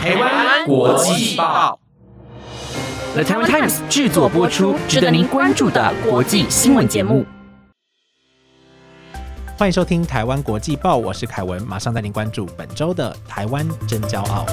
台湾国际报，The Taiwan Times 制作播出，值得您关注的国际新闻节目。欢迎收听《台湾国际报》，我是凯文，马上带您关注本周的台湾真骄傲。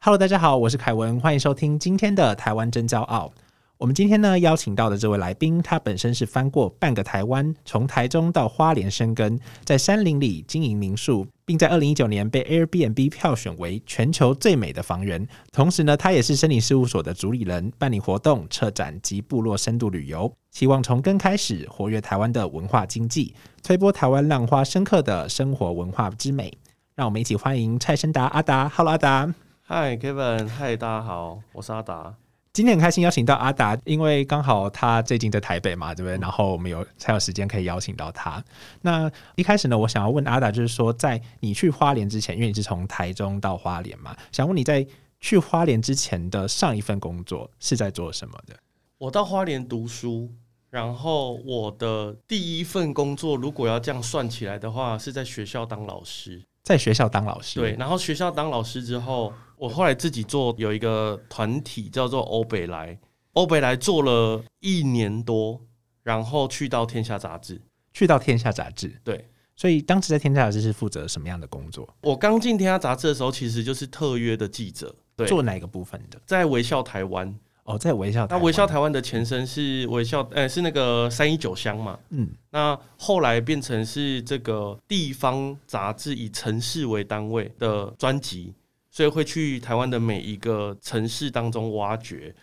Hello，大家好，我是凯文，欢迎收听今天的台湾真骄傲。我们今天呢邀请到的这位来宾，他本身是翻过半个台湾，从台中到花莲生根，在山林里经营民宿，并在二零一九年被 Airbnb 票选为全球最美的房源。同时呢，他也是森林事务所的主理人，办理活动、策展及部落深度旅游，希望从根开始活跃台湾的文化经济，推波台湾浪花深刻的生活文化之美。让我们一起欢迎蔡生达阿达，Hello 阿达。嗨，Kevin，嗨，大家好，我是阿达。今天很开心邀请到阿达，因为刚好他最近在台北嘛，对不对？然后我们有才有时间可以邀请到他。那一开始呢，我想要问阿达，就是说，在你去花莲之前，因为你是从台中到花莲嘛，想问你在去花莲之前的上一份工作是在做什么的？我到花莲读书，然后我的第一份工作，如果要这样算起来的话，是在学校当老师。在学校当老师，对，然后学校当老师之后，我后来自己做有一个团体叫做欧北来，欧北来做了一年多，然后去到天下杂志，去到天下杂志，对，所以当时在天下杂志是负责什么样的工作？我刚进天下杂志的时候，其实就是特约的记者，对，做哪个部分的？在微笑台湾。哦，在微笑，那微笑台湾的前身是微笑，呃，是那个三一九乡嘛。嗯，那后来变成是这个地方杂志以城市为单位的专辑，所以会去台湾的每一个城市当中挖掘。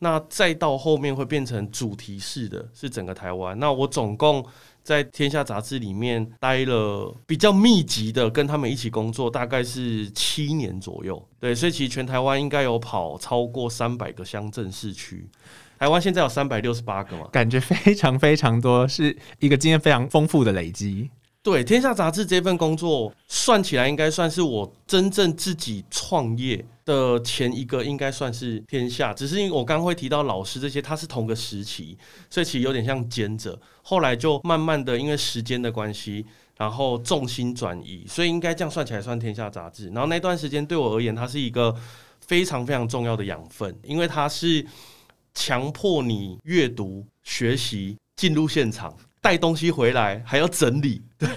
那再到后面会变成主题式的，是整个台湾。那我总共。在天下杂志里面待了比较密集的，跟他们一起工作，大概是七年左右。对，所以其实全台湾应该有跑超过三百个乡镇市区。台湾现在有三百六十八个嘛，感觉非常非常多，是一个经验非常丰富的累积。对，天下杂志这份工作算起来，应该算是我真正自己创业的前一个，应该算是天下。只是因为我刚会提到老师这些，他是同个时期，所以其实有点像兼着。后来就慢慢的因为时间的关系，然后重心转移，所以应该这样算起来算天下杂志。然后那段时间对我而言，它是一个非常非常重要的养分，因为它是强迫你阅读、学习、进入现场。带东西回来还要整理，对，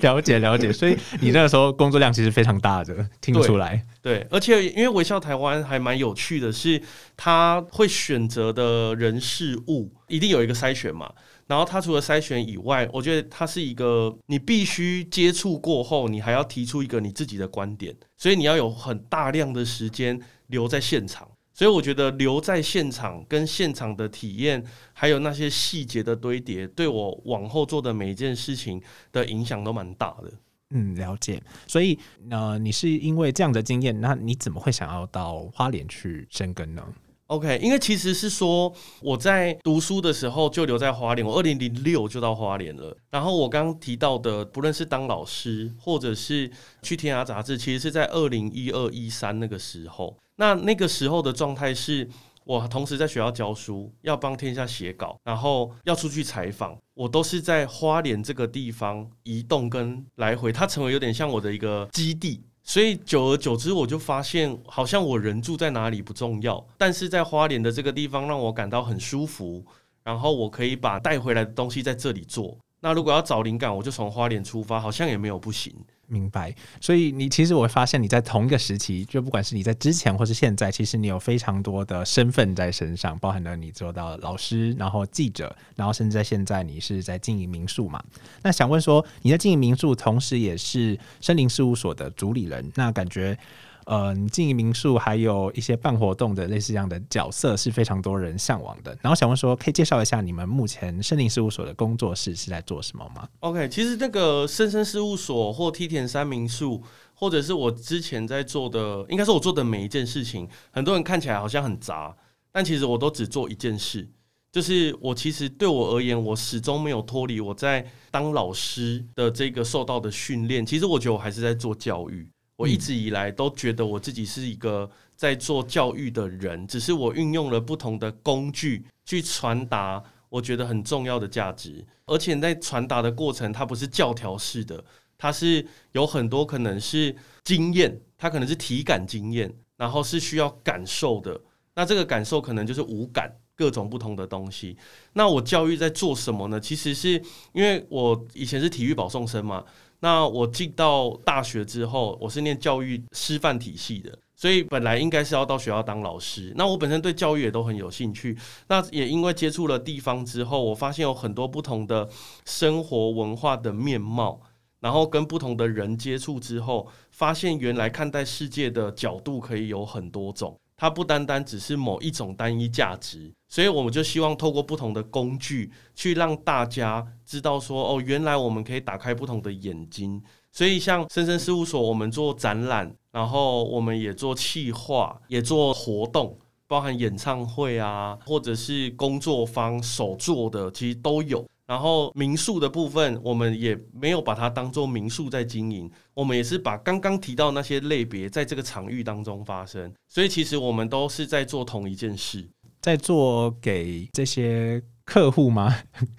了解了解，所以你那个时候工作量其实非常大的，听出来。对，而且因为微笑台湾还蛮有趣的，是他会选择的人事物一定有一个筛选嘛。然后他除了筛选以外，我觉得他是一个你必须接触过后，你还要提出一个你自己的观点，所以你要有很大量的时间留在现场。所以我觉得留在现场跟现场的体验，还有那些细节的堆叠，对我往后做的每一件事情的影响都蛮大的。嗯，了解。所以呃，你是因为这样的经验，那你怎么会想要到花莲去生根呢？OK，因为其实是说我在读书的时候就留在花莲，我二零零六就到花莲了。然后我刚刚提到的，不论是当老师或者是去天涯杂志，其实是在二零一二一三那个时候。那那个时候的状态是，我同时在学校教书，要帮天下写稿，然后要出去采访，我都是在花莲这个地方移动跟来回，它成为有点像我的一个基地。所以久而久之，我就发现，好像我人住在哪里不重要，但是在花莲的这个地方让我感到很舒服，然后我可以把带回来的东西在这里做。那如果要找灵感，我就从花莲出发，好像也没有不行。明白，所以你其实我会发现你在同一个时期，就不管是你在之前或是现在，其实你有非常多的身份在身上，包含了你做到老师，然后记者，然后甚至在现在你是在经营民宿嘛？那想问说，你在经营民宿，同时也是森林事务所的主理人，那感觉？呃，经营民宿还有一些办活动的类似这样的角色是非常多人向往的。然后想问说，可以介绍一下你们目前森林事务所的工作室是在做什么吗？OK，其实那个深深事务所或梯田山民宿，或者是我之前在做的，应该是我做的每一件事情，很多人看起来好像很杂，但其实我都只做一件事，就是我其实对我而言，我始终没有脱离我在当老师的这个受到的训练。其实我觉得我还是在做教育。我一直以来都觉得我自己是一个在做教育的人，只是我运用了不同的工具去传达我觉得很重要的价值，而且在传达的过程，它不是教条式的，它是有很多可能是经验，它可能是体感经验，然后是需要感受的。那这个感受可能就是无感，各种不同的东西。那我教育在做什么呢？其实是因为我以前是体育保送生嘛。那我进到大学之后，我是念教育师范体系的，所以本来应该是要到学校当老师。那我本身对教育也都很有兴趣。那也因为接触了地方之后，我发现有很多不同的生活文化的面貌，然后跟不同的人接触之后，发现原来看待世界的角度可以有很多种。它不单单只是某一种单一价值，所以我们就希望透过不同的工具，去让大家知道说，哦，原来我们可以打开不同的眼睛。所以像深深事务所，我们做展览，然后我们也做企划，也做活动，包含演唱会啊，或者是工作坊手做的，其实都有。然后民宿的部分，我们也没有把它当做民宿在经营，我们也是把刚刚提到那些类别在这个场域当中发生，所以其实我们都是在做同一件事，在做给这些客户吗？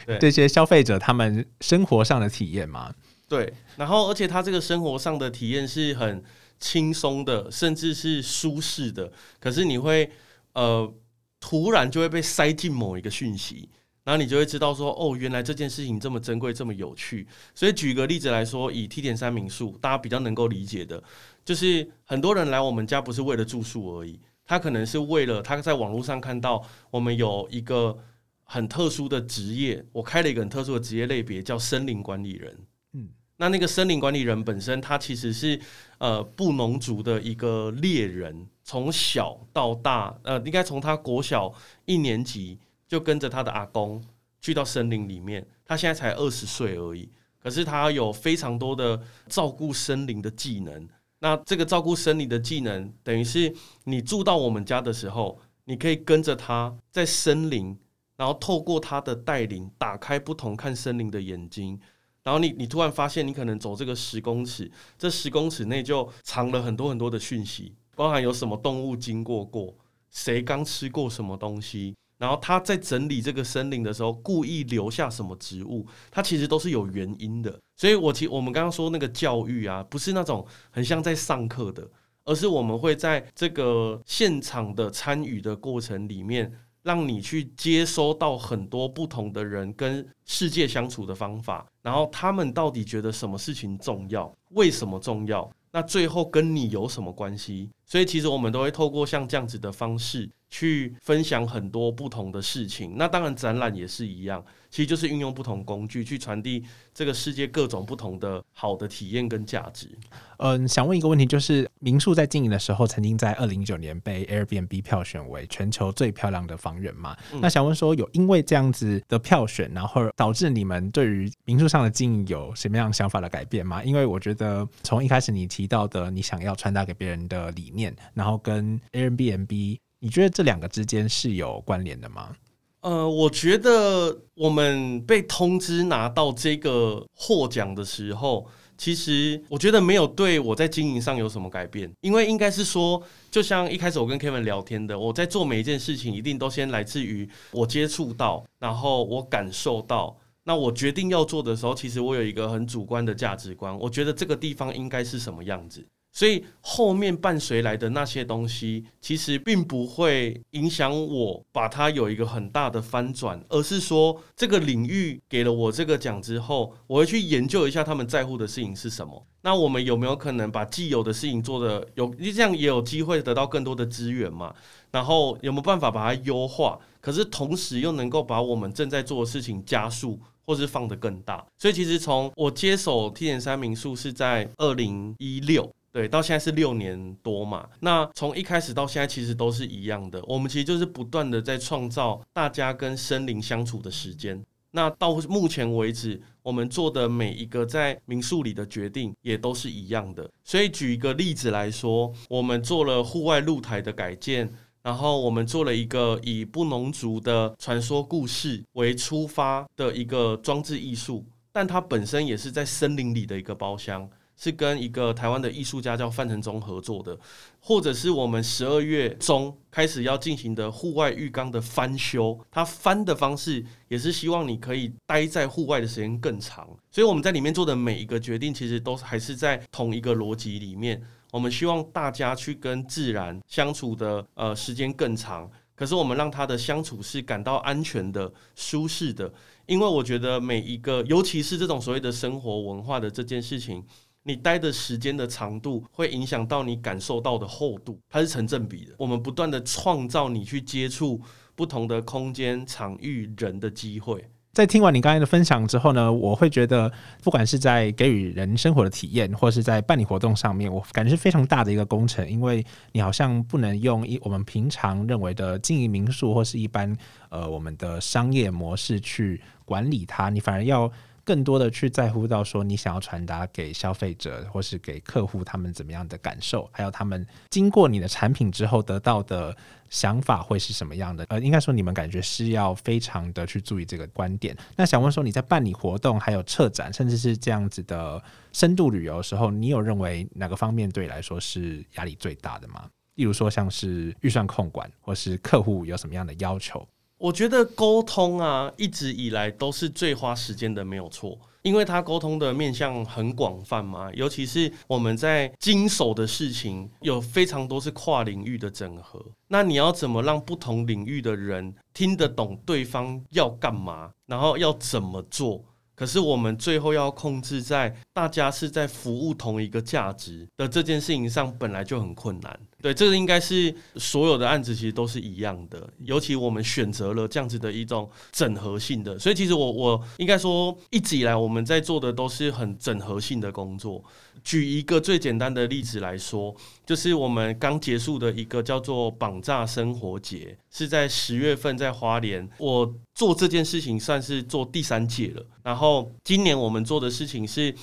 对这些消费者他们生活上的体验吗？对。然后而且他这个生活上的体验是很轻松的，甚至是舒适的，可是你会呃突然就会被塞进某一个讯息。然后你就会知道说，哦，原来这件事情这么珍贵，这么有趣。所以举个例子来说，以 T 点三民宿，大家比较能够理解的，就是很多人来我们家不是为了住宿而已，他可能是为了他在网络上看到我们有一个很特殊的职业，我开了一个很特殊的职业类别，叫森林管理人。嗯，那那个森林管理人本身，他其实是呃布农族的一个猎人，从小到大，呃，应该从他国小一年级。就跟着他的阿公去到森林里面，他现在才二十岁而已，可是他有非常多的照顾森林的技能。那这个照顾森林的技能，等于是你住到我们家的时候，你可以跟着他在森林，然后透过他的带领，打开不同看森林的眼睛。然后你你突然发现，你可能走这个十公尺，这十公尺内就藏了很多很多的讯息，包含有什么动物经过过，谁刚吃过什么东西。然后他在整理这个森林的时候，故意留下什么植物，他其实都是有原因的。所以，我其我们刚刚说那个教育啊，不是那种很像在上课的，而是我们会在这个现场的参与的过程里面，让你去接收到很多不同的人跟世界相处的方法，然后他们到底觉得什么事情重要，为什么重要，那最后跟你有什么关系？所以，其实我们都会透过像这样子的方式。去分享很多不同的事情，那当然展览也是一样，其实就是运用不同工具去传递这个世界各种不同的好的体验跟价值。嗯，想问一个问题，就是民宿在经营的时候，曾经在二零一九年被 Airbnb 票选为全球最漂亮的房源嘛？那想问说，有因为这样子的票选，然后导致你们对于民宿上的经营有什么样想法的改变吗？因为我觉得从一开始你提到的你想要传达给别人的理念，然后跟 Airbnb。你觉得这两个之间是有关联的吗？呃，我觉得我们被通知拿到这个获奖的时候，其实我觉得没有对我在经营上有什么改变，因为应该是说，就像一开始我跟 Kevin 聊天的，我在做每一件事情，一定都先来自于我接触到，然后我感受到，那我决定要做的时候，其实我有一个很主观的价值观，我觉得这个地方应该是什么样子。所以后面伴随来的那些东西，其实并不会影响我把它有一个很大的翻转，而是说这个领域给了我这个奖之后，我会去研究一下他们在乎的事情是什么。那我们有没有可能把既有的事情做的有这样也有机会得到更多的资源嘛？然后有没有办法把它优化？可是同时又能够把我们正在做的事情加速，或是放得更大？所以其实从我接手 T 点三民宿是在二零一六。对，到现在是六年多嘛。那从一开始到现在，其实都是一样的。我们其实就是不断的在创造大家跟森林相处的时间。那到目前为止，我们做的每一个在民宿里的决定也都是一样的。所以举一个例子来说，我们做了户外露台的改建，然后我们做了一个以布农族的传说故事为出发的一个装置艺术，但它本身也是在森林里的一个包厢。是跟一个台湾的艺术家叫范承忠合作的，或者是我们十二月中开始要进行的户外浴缸的翻修，它翻的方式也是希望你可以待在户外的时间更长。所以我们在里面做的每一个决定，其实都还是在同一个逻辑里面。我们希望大家去跟自然相处的呃时间更长，可是我们让他的相处是感到安全的、舒适的。因为我觉得每一个，尤其是这种所谓的生活文化的这件事情，你待的时间的长度会影响到你感受到的厚度，它是成正比的。我们不断的创造你去接触不同的空间、场域、人的机会。在听完你刚才的分享之后呢，我会觉得，不管是在给予人生活的体验，或是在办理活动上面，我感觉是非常大的一个工程，因为你好像不能用一我们平常认为的经营民宿或是一般呃我们的商业模式去管理它，你反而要。更多的去在乎到说你想要传达给消费者或是给客户他们怎么样的感受，还有他们经过你的产品之后得到的想法会是什么样的？呃，应该说你们感觉是要非常的去注意这个观点。那想问说你在办理活动、还有策展，甚至是这样子的深度旅游的时候，你有认为哪个方面对你来说是压力最大的吗？例如说像是预算控管，或是客户有什么样的要求？我觉得沟通啊，一直以来都是最花时间的，没有错，因为他沟通的面向很广泛嘛，尤其是我们在经手的事情，有非常多是跨领域的整合。那你要怎么让不同领域的人听得懂对方要干嘛，然后要怎么做？可是我们最后要控制在大家是在服务同一个价值的这件事情上，本来就很困难。对，这个应该是所有的案子其实都是一样的，尤其我们选择了这样子的一种整合性的，所以其实我我应该说一直以来我们在做的都是很整合性的工作。举一个最简单的例子来说，就是我们刚结束的一个叫做绑架生活节，是在十月份在花莲。我做这件事情算是做第三届了，然后今年我们做的事情是。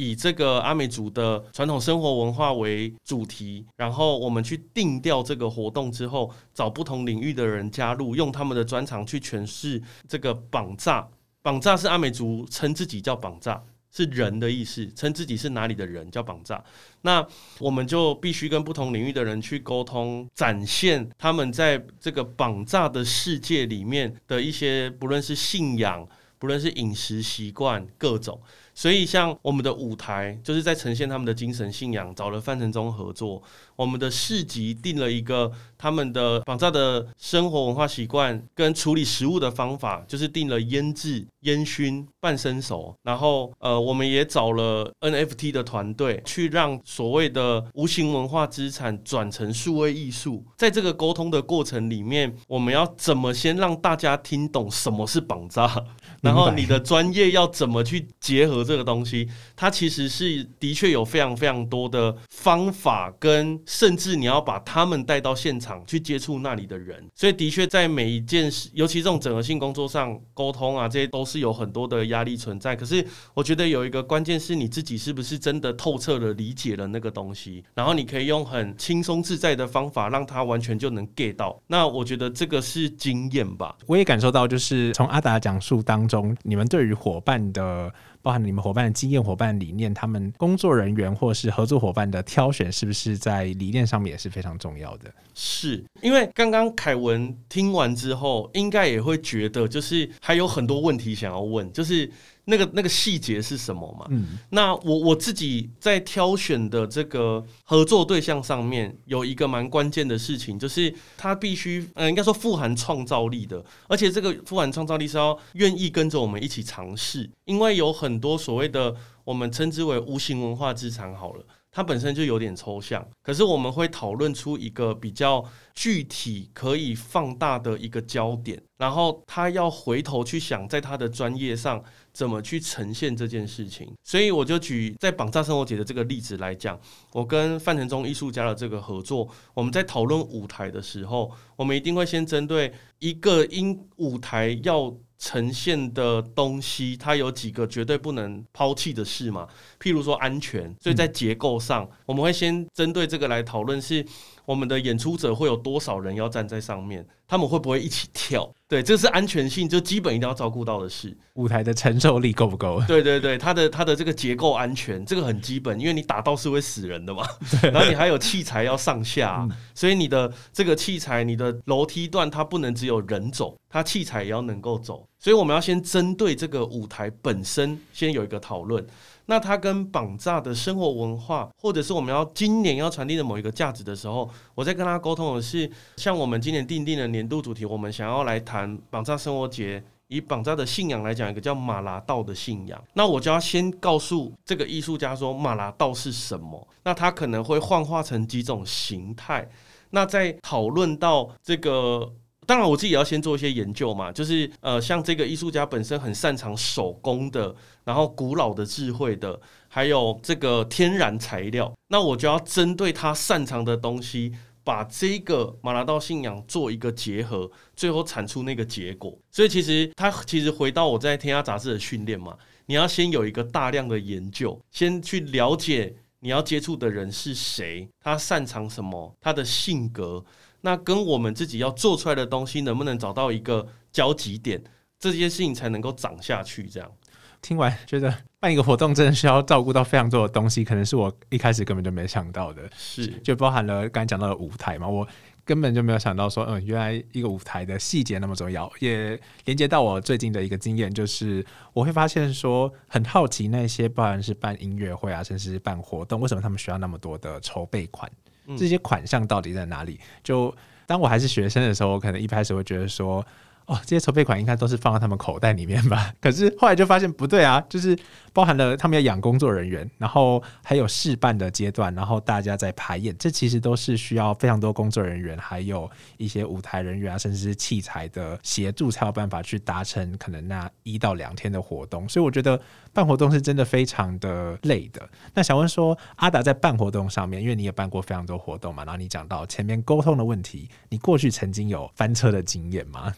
以这个阿美族的传统生活文化为主题，然后我们去定调这个活动之后，找不同领域的人加入，用他们的专长去诠释这个绑架。绑架是阿美族称自己叫绑架，是人的意思，称自己是哪里的人叫绑架。那我们就必须跟不同领域的人去沟通，展现他们在这个绑架的世界里面的一些，不论是信仰，不论是饮食习惯，各种。所以，像我们的舞台，就是在呈现他们的精神信仰，找了范承忠合作。我们的市集定了一个他们的绑扎的生活文化习惯跟处理食物的方法，就是定了腌制、烟熏、半生熟。然后，呃，我们也找了 NFT 的团队，去让所谓的无形文化资产转成数位艺术。在这个沟通的过程里面，我们要怎么先让大家听懂什么是绑扎？然后你的专业要怎么去结合这个东西？它其实是的确有非常非常多的方法，跟甚至你要把他们带到现场去接触那里的人。所以的确在每一件事，尤其这种整合性工作上沟通啊，这些都是有很多的压力存在。可是我觉得有一个关键是你自己是不是真的透彻的理解了那个东西，然后你可以用很轻松自在的方法让他完全就能 get 到。那我觉得这个是经验吧。我也感受到，就是从阿达讲述当。中，你们对于伙伴的，包含你们伙伴的经验、伙伴理念，他们工作人员或是合作伙伴的挑选，是不是在理念上面也是非常重要的？是因为刚刚凯文听完之后，应该也会觉得，就是还有很多问题想要问，就是。那个那个细节是什么嘛？嗯，那我我自己在挑选的这个合作对象上面，有一个蛮关键的事情，就是他必须，嗯，应该说富含创造力的，而且这个富含创造力是要愿意跟着我们一起尝试，因为有很多所谓的我们称之为无形文化资产，好了。它本身就有点抽象，可是我们会讨论出一个比较具体、可以放大的一个焦点，然后他要回头去想，在他的专业上怎么去呈现这件事情。所以我就举在绑架生活节的这个例子来讲，我跟范承忠艺术家的这个合作，我们在讨论舞台的时候，我们一定会先针对一个因舞台要。呈现的东西，它有几个绝对不能抛弃的事嘛？譬如说安全，所以在结构上，我们会先针对这个来讨论，是我们的演出者会有多少人要站在上面。他们会不会一起跳？对，这是安全性，就基本一定要照顾到的事。舞台的承受力够不够？对对对，它的它的这个结构安全，这个很基本，因为你打到是会死人的嘛。然后你还有器材要上下，所以你的这个器材，你的楼梯段它不能只有人走，它器材也要能够走。所以我们要先针对这个舞台本身先有一个讨论。那它跟绑架的生活文化，或者是我们要今年要传递的某一个价值的时候，我在跟他沟通的是，像我们今年定定的年度主题，我们想要来谈绑架生活节，以绑架的信仰来讲，一个叫马拉道的信仰。那我就要先告诉这个艺术家说，马拉道是什么？那他可能会幻化成几种形态。那在讨论到这个。当然，我自己也要先做一些研究嘛，就是呃，像这个艺术家本身很擅长手工的，然后古老的智慧的，还有这个天然材料，那我就要针对他擅长的东西，把这个马拉道信仰做一个结合，最后产出那个结果。所以其实他其实回到我在天涯杂志的训练嘛，你要先有一个大量的研究，先去了解你要接触的人是谁，他擅长什么，他的性格。那跟我们自己要做出来的东西能不能找到一个交集点，这些事情才能够长下去。这样听完觉得办一个活动真的需要照顾到非常多的东西，可能是我一开始根本就没想到的。是，就包含了刚才讲到的舞台嘛，我根本就没有想到说，嗯，原来一个舞台的细节那么重要。也连接到我最近的一个经验，就是我会发现说，很好奇那些，不管是办音乐会啊，甚至是办活动，为什么他们需要那么多的筹备款？这些款项到底在哪里？就当我还是学生的时候，我可能一开始会觉得说。哦，这些筹备款应该都是放在他们口袋里面吧？可是后来就发现不对啊，就是包含了他们要养工作人员，然后还有试办的阶段，然后大家在排演，这其实都是需要非常多工作人员，还有一些舞台人员啊，甚至是器材的协助，才有办法去达成可能那一到两天的活动。所以我觉得办活动是真的非常的累的。那想问说，阿达在办活动上面，因为你也办过非常多活动嘛，然后你讲到前面沟通的问题，你过去曾经有翻车的经验吗？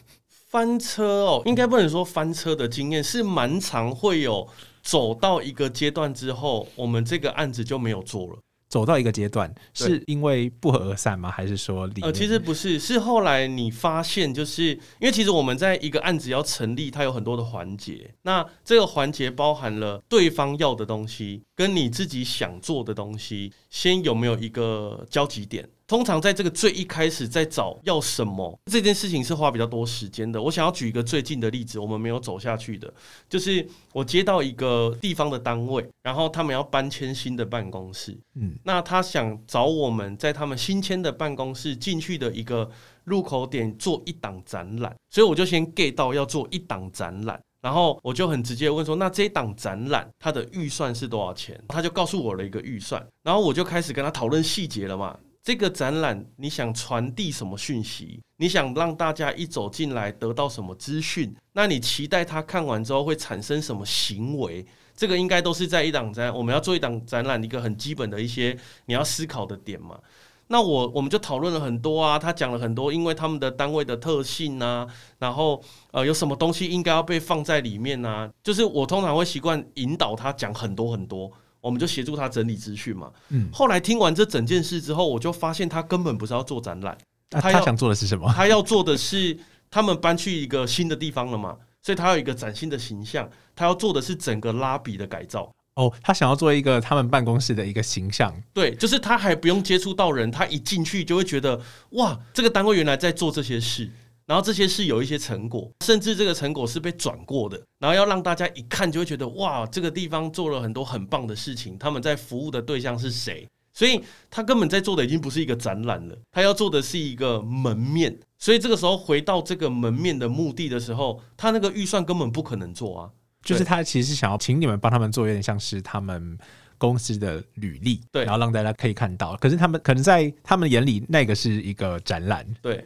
翻车哦，应该不能说翻车的经验是蛮常会有走到一个阶段之后，我们这个案子就没有做了。走到一个阶段，是因为不合而散吗？还是说？呃，其实不是，是后来你发现，就是因为其实我们在一个案子要成立，它有很多的环节。那这个环节包含了对方要的东西，跟你自己想做的东西，先有没有一个交集点？通常在这个最一开始在找要什么这件事情是花比较多时间的。我想要举一个最近的例子，我们没有走下去的，就是我接到一个地方的单位，然后他们要搬迁新的办公室，嗯，那他想找我们在他们新迁的办公室进去的一个入口点做一档展览，所以我就先 get 到要做一档展览，然后我就很直接问说，那这一档展览它的预算是多少钱？他就告诉我了一个预算，然后我就开始跟他讨论细节了嘛。这个展览，你想传递什么讯息？你想让大家一走进来得到什么资讯？那你期待他看完之后会产生什么行为？这个应该都是在一档展，我们要做一档展览一个很基本的一些你要思考的点嘛。那我我们就讨论了很多啊，他讲了很多，因为他们的单位的特性啊，然后呃有什么东西应该要被放在里面啊，就是我通常会习惯引导他讲很多很多。我们就协助他整理资讯嘛。嗯，后来听完这整件事之后，我就发现他根本不是要做展览，他想做的是什么？他要做的是他们搬去一个新的地方了嘛，所以他有一个崭新的形象。他要做的是整个拉比的改造。哦，他想要做一个他们办公室的一个形象。对，就是他还不用接触到人，他一进去就会觉得哇，这个单位原来在做这些事。然后这些是有一些成果，甚至这个成果是被转过的，然后要让大家一看就会觉得哇，这个地方做了很多很棒的事情。他们在服务的对象是谁？所以他根本在做的已经不是一个展览了，他要做的是一个门面。所以这个时候回到这个门面的目的的时候，他那个预算根本不可能做啊。就是他其实想要请你们帮他们做，有点像是他们公司的履历，对，然后让大家可以看到。可是他们可能在他们眼里，那个是一个展览，对。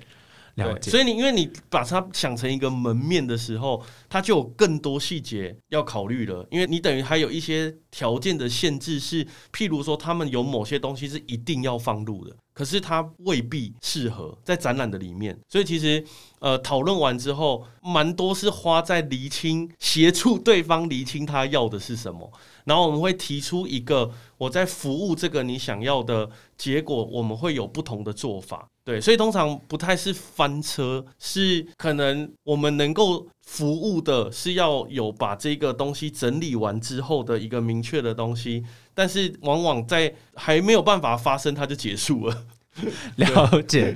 所以你因为你把它想成一个门面的时候，它就有更多细节要考虑了。因为你等于还有一些条件的限制，是譬如说他们有某些东西是一定要放入的，可是它未必适合在展览的里面。所以其实呃讨论完之后，蛮多是花在厘清，协助对方厘清他要的是什么。然后我们会提出一个我在服务这个你想要的结果，我们会有不同的做法。对，所以通常不太是翻车，是可能我们能够服务的是要有把这个东西整理完之后的一个明确的东西，但是往往在还没有办法发生，它就结束了。了解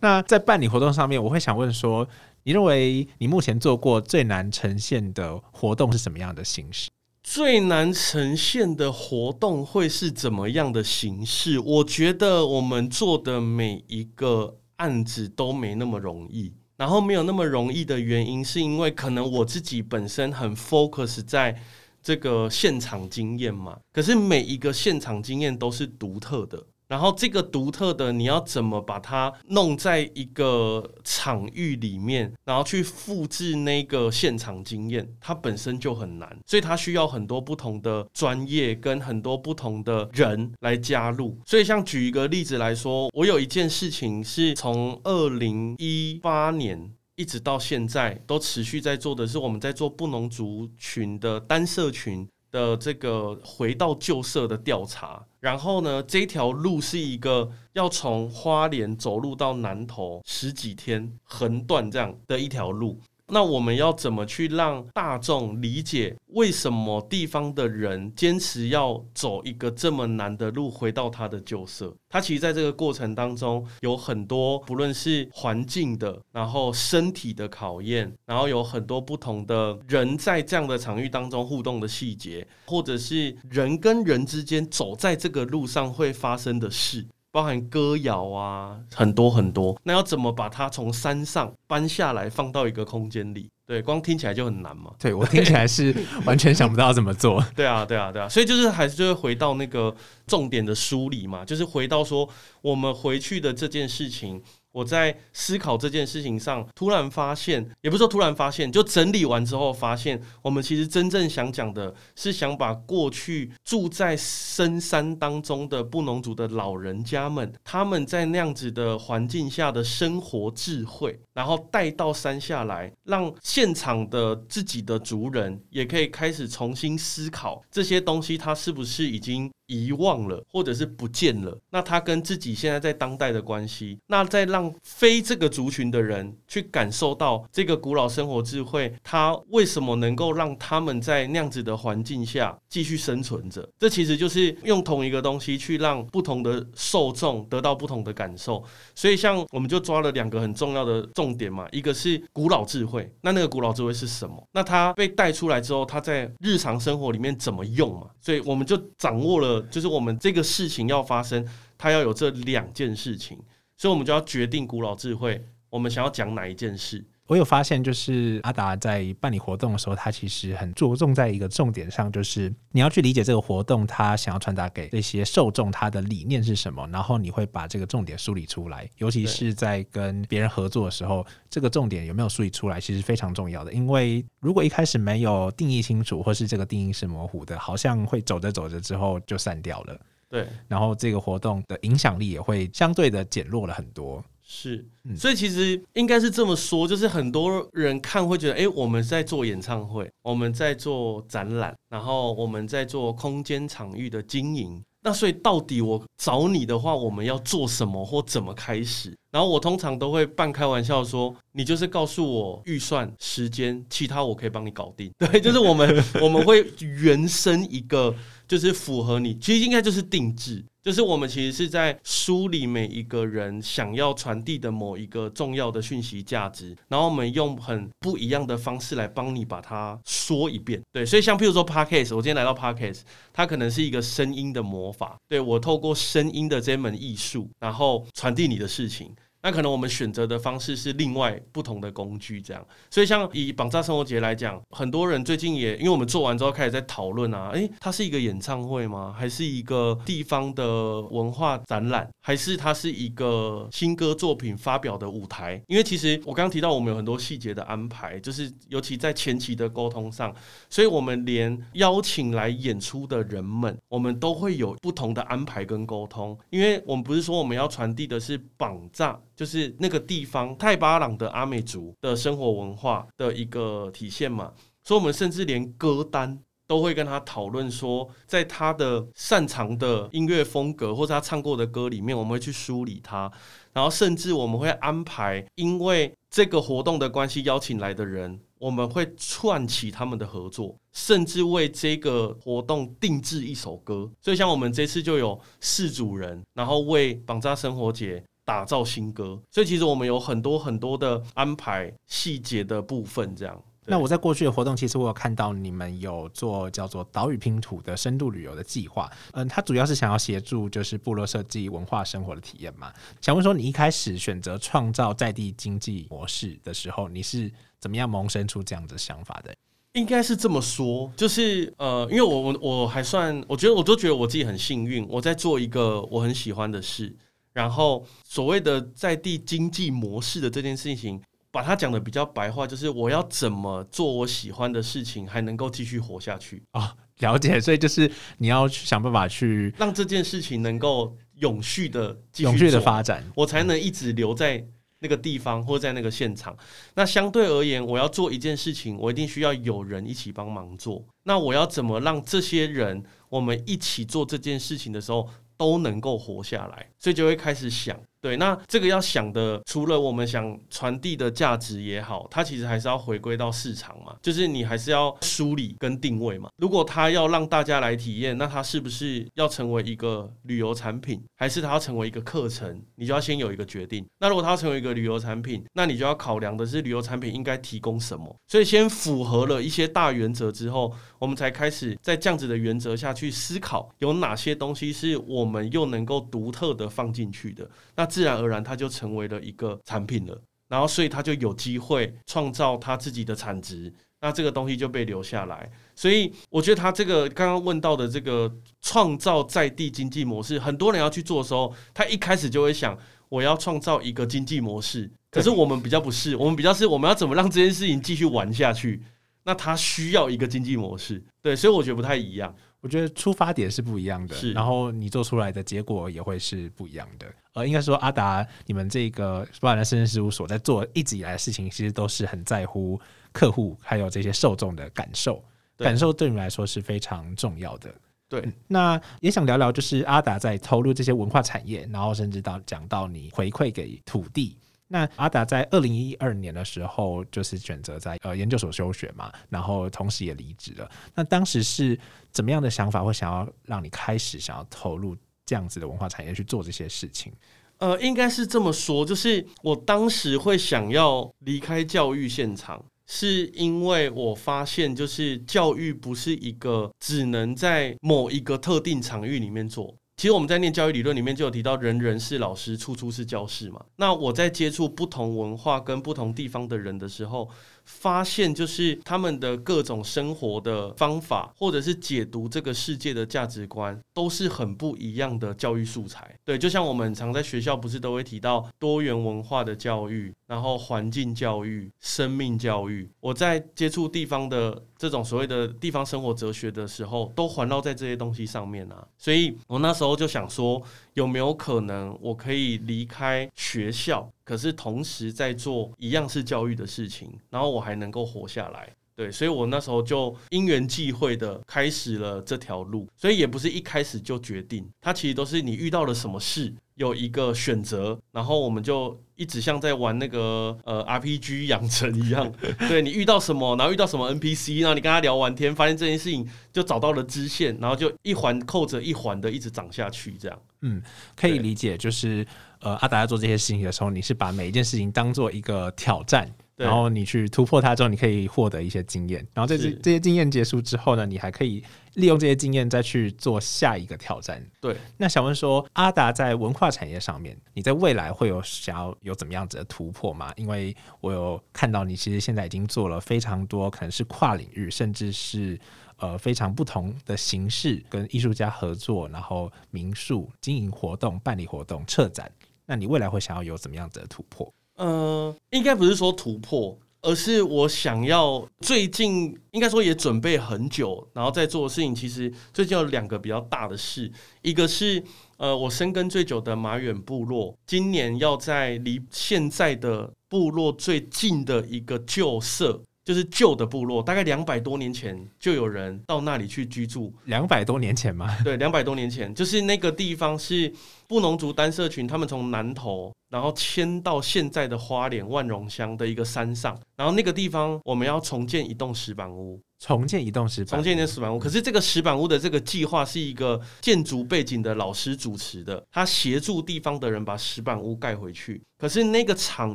那，在办理活动上面，我会想问说，你认为你目前做过最难呈现的活动是什么样的形式？最难呈现的活动会是怎么样的形式？我觉得我们做的每一个案子都没那么容易，然后没有那么容易的原因，是因为可能我自己本身很 focus 在这个现场经验嘛，可是每一个现场经验都是独特的。然后这个独特的，你要怎么把它弄在一个场域里面，然后去复制那个现场经验，它本身就很难，所以它需要很多不同的专业跟很多不同的人来加入。所以像举一个例子来说，我有一件事情是从二零一八年一直到现在都持续在做的是，我们在做布农族群的单社群。的这个回到旧社的调查，然后呢，这条路是一个要从花莲走路到南投十几天横断这样的一条路。那我们要怎么去让大众理解为什么地方的人坚持要走一个这么难的路回到他的旧社？他其实在这个过程当中有很多，不论是环境的，然后身体的考验，然后有很多不同的人在这样的场域当中互动的细节，或者是人跟人之间走在这个路上会发生的事。包含歌谣啊，很多很多。那要怎么把它从山上搬下来，放到一个空间里？对，光听起来就很难嘛。对我听起来是 完全想不到怎么做。对啊，对啊，对啊。所以就是还是就会回到那个重点的梳理嘛，就是回到说我们回去的这件事情。我在思考这件事情上，突然发现，也不是说突然发现，就整理完之后发现，我们其实真正想讲的是，想把过去住在深山当中的布农族的老人家们，他们在那样子的环境下的生活智慧，然后带到山下来，让现场的自己的族人也可以开始重新思考这些东西，它是不是已经。遗忘了，或者是不见了，那他跟自己现在在当代的关系，那再让非这个族群的人去感受到这个古老生活智慧，它为什么能够让他们在那样子的环境下继续生存着？这其实就是用同一个东西去让不同的受众得到不同的感受。所以，像我们就抓了两个很重要的重点嘛，一个是古老智慧，那那个古老智慧是什么？那它被带出来之后，它在日常生活里面怎么用嘛？所以我们就掌握了。就是我们这个事情要发生，它要有这两件事情，所以我们就要决定古老智慧，我们想要讲哪一件事。我有发现，就是阿达在办理活动的时候，他其实很着重在一个重点上，就是你要去理解这个活动，他想要传达给这些受众他的理念是什么，然后你会把这个重点梳理出来。尤其是在跟别人合作的时候，这个重点有没有梳理出来，其实非常重要的。因为如果一开始没有定义清楚，或是这个定义是模糊的，好像会走着走着之后就散掉了。对，然后这个活动的影响力也会相对的减弱了很多。是，所以其实应该是这么说，就是很多人看会觉得，哎，我们在做演唱会，我们在做展览，然后我们在做空间场域的经营。那所以到底我找你的话，我们要做什么或怎么开始？然后我通常都会半开玩笑说，你就是告诉我预算、时间，其他我可以帮你搞定。对，就是我们 我们会原生一个，就是符合你，其实应该就是定制。就是我们其实是在梳理每一个人想要传递的某一个重要的讯息价值，然后我们用很不一样的方式来帮你把它说一遍。对，所以像譬如说 podcast，我今天来到 podcast，它可能是一个声音的魔法。对我透过声音的这门艺术，然后传递你的事情。那可能我们选择的方式是另外不同的工具，这样。所以像以绑架生活节来讲，很多人最近也因为我们做完之后开始在讨论啊，诶，它是一个演唱会吗？还是一个地方的文化展览？还是它是一个新歌作品发表的舞台？因为其实我刚刚提到我们有很多细节的安排，就是尤其在前期的沟通上，所以我们连邀请来演出的人们，我们都会有不同的安排跟沟通，因为我们不是说我们要传递的是绑架。就是那个地方泰巴朗的阿美族的生活文化的一个体现嘛，所以我们甚至连歌单都会跟他讨论说，在他的擅长的音乐风格或者他唱过的歌里面，我们会去梳理他，然后甚至我们会安排，因为这个活动的关系邀请来的人，我们会串起他们的合作，甚至为这个活动定制一首歌。所以像我们这次就有四组人，然后为绑扎生活节。打造新歌，所以其实我们有很多很多的安排细节的部分，这样。那我在过去的活动，其实我有看到你们有做叫做岛屿拼图的深度旅游的计划。嗯，它主要是想要协助就是部落设计文化生活的体验嘛。想问说，你一开始选择创造在地经济模式的时候，你是怎么样萌生出这样的想法的？应该是这么说，就是呃，因为我我我还算，我觉得我都觉得我自己很幸运，我在做一个我很喜欢的事。然后，所谓的在地经济模式的这件事情，把它讲的比较白话，就是我要怎么做我喜欢的事情，还能够继续活下去啊？了解，所以就是你要去想办法去让这件事情能够永续的、永续的发展，我才能一直留在那个地方或在那个现场。那相对而言，我要做一件事情，我一定需要有人一起帮忙做。那我要怎么让这些人我们一起做这件事情的时候？都能够活下来，所以就会开始想。对，那这个要想的，除了我们想传递的价值也好，它其实还是要回归到市场嘛，就是你还是要梳理跟定位嘛。如果它要让大家来体验，那它是不是要成为一个旅游产品，还是它要成为一个课程？你就要先有一个决定。那如果它要成为一个旅游产品，那你就要考量的是旅游产品应该提供什么。所以先符合了一些大原则之后，我们才开始在这样子的原则下去思考，有哪些东西是我们又能够独特的放进去的。那自然而然，它就成为了一个产品了，然后所以它就有机会创造它自己的产值，那这个东西就被留下来。所以我觉得他这个刚刚问到的这个创造在地经济模式，很多人要去做的时候，他一开始就会想，我要创造一个经济模式。可是我们比较不是，我们比较是我们要怎么让这件事情继续玩下去？那它需要一个经济模式，对，所以我觉得不太一样。我觉得出发点是不一样的，是，然后你做出来的结果也会是不一样的。呃，应该说阿达，你们这个布兰生事务所在做一直以来的事情，其实都是很在乎客户还有这些受众的感受，感受对你们来说是非常重要的。对，那也想聊聊，就是阿达在投入这些文化产业，然后甚至到讲到你回馈给土地。那阿达在二零一二年的时候，就是选择在呃研究所休学嘛，然后同时也离职了。那当时是怎么样的想法，会想要让你开始想要投入这样子的文化产业去做这些事情？呃，应该是这么说，就是我当时会想要离开教育现场，是因为我发现，就是教育不是一个只能在某一个特定场域里面做。其实我们在念教育理论里面就有提到，人人是老师，处处是教室嘛。那我在接触不同文化跟不同地方的人的时候。发现就是他们的各种生活的方法，或者是解读这个世界的价值观，都是很不一样的教育素材。对，就像我们常在学校不是都会提到多元文化的教育，然后环境教育、生命教育。我在接触地方的这种所谓的地方生活哲学的时候，都环绕在这些东西上面啊。所以我那时候就想说。有没有可能我可以离开学校，可是同时在做一样是教育的事情，然后我还能够活下来？对，所以我那时候就因缘际会的开始了这条路，所以也不是一开始就决定，它其实都是你遇到了什么事。有一个选择，然后我们就一直像在玩那个呃 RPG 养成一样，对你遇到什么，然后遇到什么 NPC，然后你跟他聊完天，发现这件事情就找到了支线，然后就一环扣着一环的一直涨下去，这样。嗯，可以理解，就是呃阿达在做这些事情的时候，你是把每一件事情当做一个挑战。然后你去突破它之后，你可以获得一些经验，然后这些这些经验结束之后呢，你还可以利用这些经验再去做下一个挑战。对，那想问说，阿达在文化产业上面，你在未来会有想要有怎么样子的突破吗？因为我有看到你其实现在已经做了非常多，可能是跨领域，甚至是呃非常不同的形式，跟艺术家合作，然后民宿经营活动、办理活动、策展。那你未来会想要有怎么样的突破？呃，应该不是说突破，而是我想要最近应该说也准备很久，然后在做的事情。其实最近有两个比较大的事，一个是呃我深耕最久的马远部落，今年要在离现在的部落最近的一个旧社。就是旧的部落，大概两百多年前就有人到那里去居住，两百多年前吗？对，两百多年前，就是那个地方是布农族单社群，他们从南投，然后迁到现在的花莲万荣乡的一个山上，然后那个地方我们要重建一栋石板屋，重建一栋石板，重建一栋石板屋。可是这个石板屋的这个计划是一个建筑背景的老师主持的，他协助地方的人把石板屋盖回去。可是那个场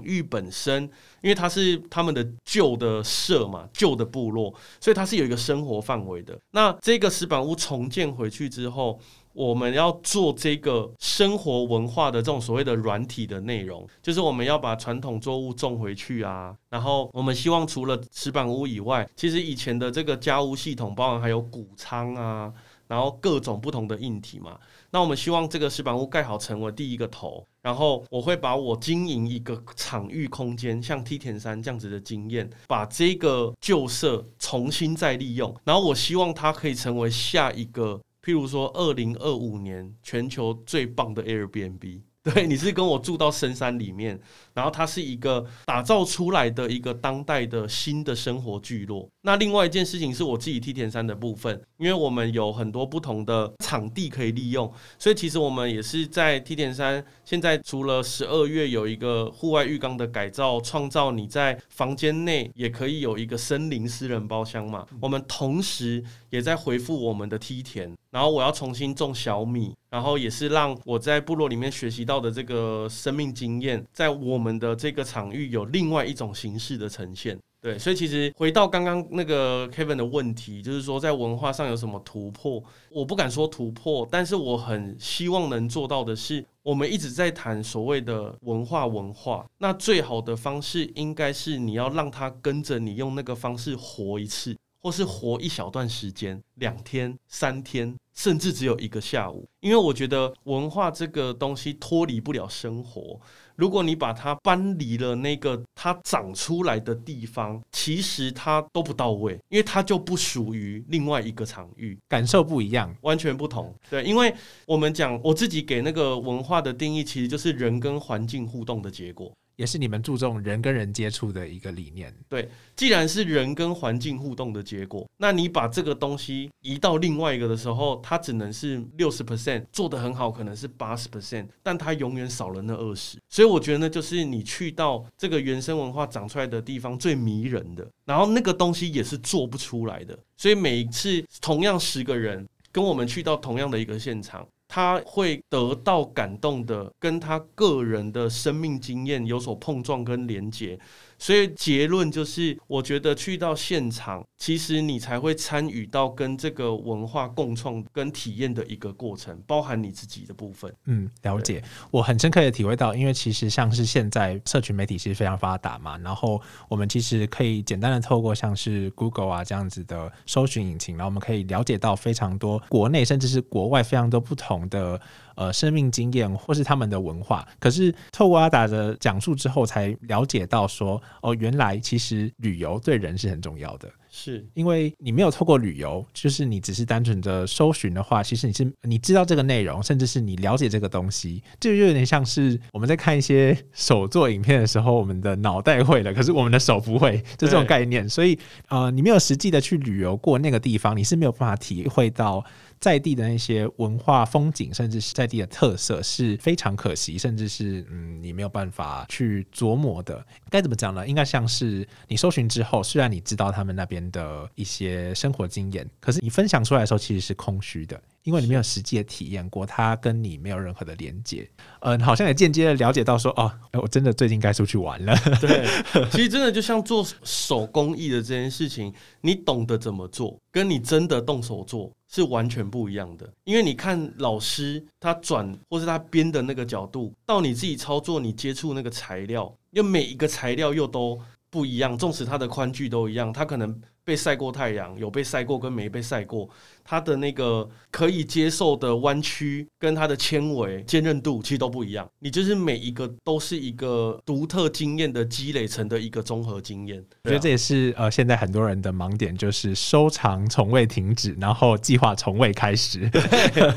域本身，因为它是他们的旧的社嘛，旧的部落，所以它是有一个生活范围的。那这个石板屋重建回去之后，我们要做这个生活文化的这种所谓的软体的内容，就是我们要把传统作物种回去啊。然后我们希望除了石板屋以外，其实以前的这个家屋系统，包含还有谷仓啊，然后各种不同的硬体嘛。那我们希望这个石板屋盖好成为第一个头，然后我会把我经营一个场域空间，像梯田山这样子的经验，把这个旧社重新再利用，然后我希望它可以成为下一个。譬如说，二零二五年全球最棒的 Airbnb，对，你是跟我住到深山里面，然后它是一个打造出来的一个当代的新的生活聚落。那另外一件事情是我自己梯田山的部分，因为我们有很多不同的场地可以利用，所以其实我们也是在梯田山。现在除了十二月有一个户外浴缸的改造，创造你在房间内也可以有一个森林私人包厢嘛。我们同时也在回复我们的梯田，然后我要重新种小米，然后也是让我在部落里面学习到的这个生命经验，在我我们的这个场域有另外一种形式的呈现。对，所以其实回到刚刚那个 Kevin 的问题，就是说在文化上有什么突破？我不敢说突破，但是我很希望能做到的是，我们一直在谈所谓的文化文化，那最好的方式应该是你要让他跟着你用那个方式活一次，或是活一小段时间，两天、三天，甚至只有一个下午。因为我觉得文化这个东西脱离不了生活。如果你把它搬离了那个它长出来的地方，其实它都不到位，因为它就不属于另外一个场域，感受不一样。完全不同。对，因为我们讲我自己给那个文化的定义，其实就是人跟环境互动的结果。也是你们注重人跟人接触的一个理念。对，既然是人跟环境互动的结果，那你把这个东西移到另外一个的时候，它只能是六十 percent 做得很好，可能是八十 percent，但它永远少了那二十。所以我觉得呢，就是你去到这个原生文化长出来的地方最迷人的，然后那个东西也是做不出来的。所以每一次同样十个人跟我们去到同样的一个现场。他会得到感动的，跟他个人的生命经验有所碰撞跟连接。所以结论就是，我觉得去到现场，其实你才会参与到跟这个文化共创跟体验的一个过程，包含你自己的部分。嗯，了解。我很深刻的体会到，因为其实像是现在社群媒体其实非常发达嘛，然后我们其实可以简单的透过像是 Google 啊这样子的搜寻引擎，然后我们可以了解到非常多国内甚至是国外非常多不同的。呃，生命经验或是他们的文化，可是透过阿达的讲述之后，才了解到说，哦，原来其实旅游对人是很重要的。是因为你没有透过旅游，就是你只是单纯的搜寻的话，其实你是你知道这个内容，甚至是你了解这个东西，这就有点像是我们在看一些手作影片的时候，我们的脑袋会了，可是我们的手不会，就这种概念。所以，呃，你没有实际的去旅游过那个地方，你是没有办法体会到。在地的那些文化风景，甚至是在地的特色，是非常可惜，甚至是嗯，你没有办法去琢磨的。该怎么讲呢？应该像是你搜寻之后，虽然你知道他们那边的一些生活经验，可是你分享出来的时候其实是空虚的，因为你没有实际的体验过，它跟你没有任何的连接。嗯，好像也间接的了解到说，哦，我真的最近该出去玩了。对，其实真的就像做手工艺的这件事情，你懂得怎么做，跟你真的动手做是完全不一样的。因为你看老师他转或是他编的那个角度，到你自己操作，你接触那个材料，因为每一个材料又都不一样，纵使它的宽距都一样，它可能被晒过太阳，有被晒过跟没被晒过。它的那个可以接受的弯曲跟它的纤维坚韧度其实都不一样，你就是每一个都是一个独特经验的积累成的一个综合经验。我觉得这也是呃现在很多人的盲点，就是收藏从未停止，然后计划从未开始。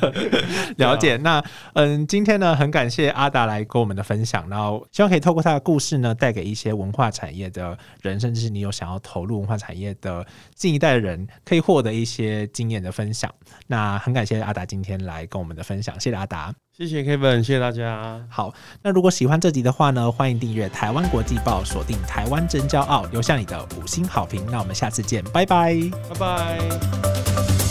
了解。那嗯，今天呢很感谢阿达来跟我们的分享，然后希望可以透过他的故事呢，带给一些文化产业的人，甚至是你有想要投入文化产业的新一代的人，可以获得一些经验的分。分享，那很感谢阿达今天来跟我们的分享，谢谢阿达，谢谢 Kevin，谢谢大家。好，那如果喜欢这集的话呢，欢迎订阅台湾国际报，锁定台湾真骄傲，留下你的五星好评。那我们下次见，拜拜，拜拜。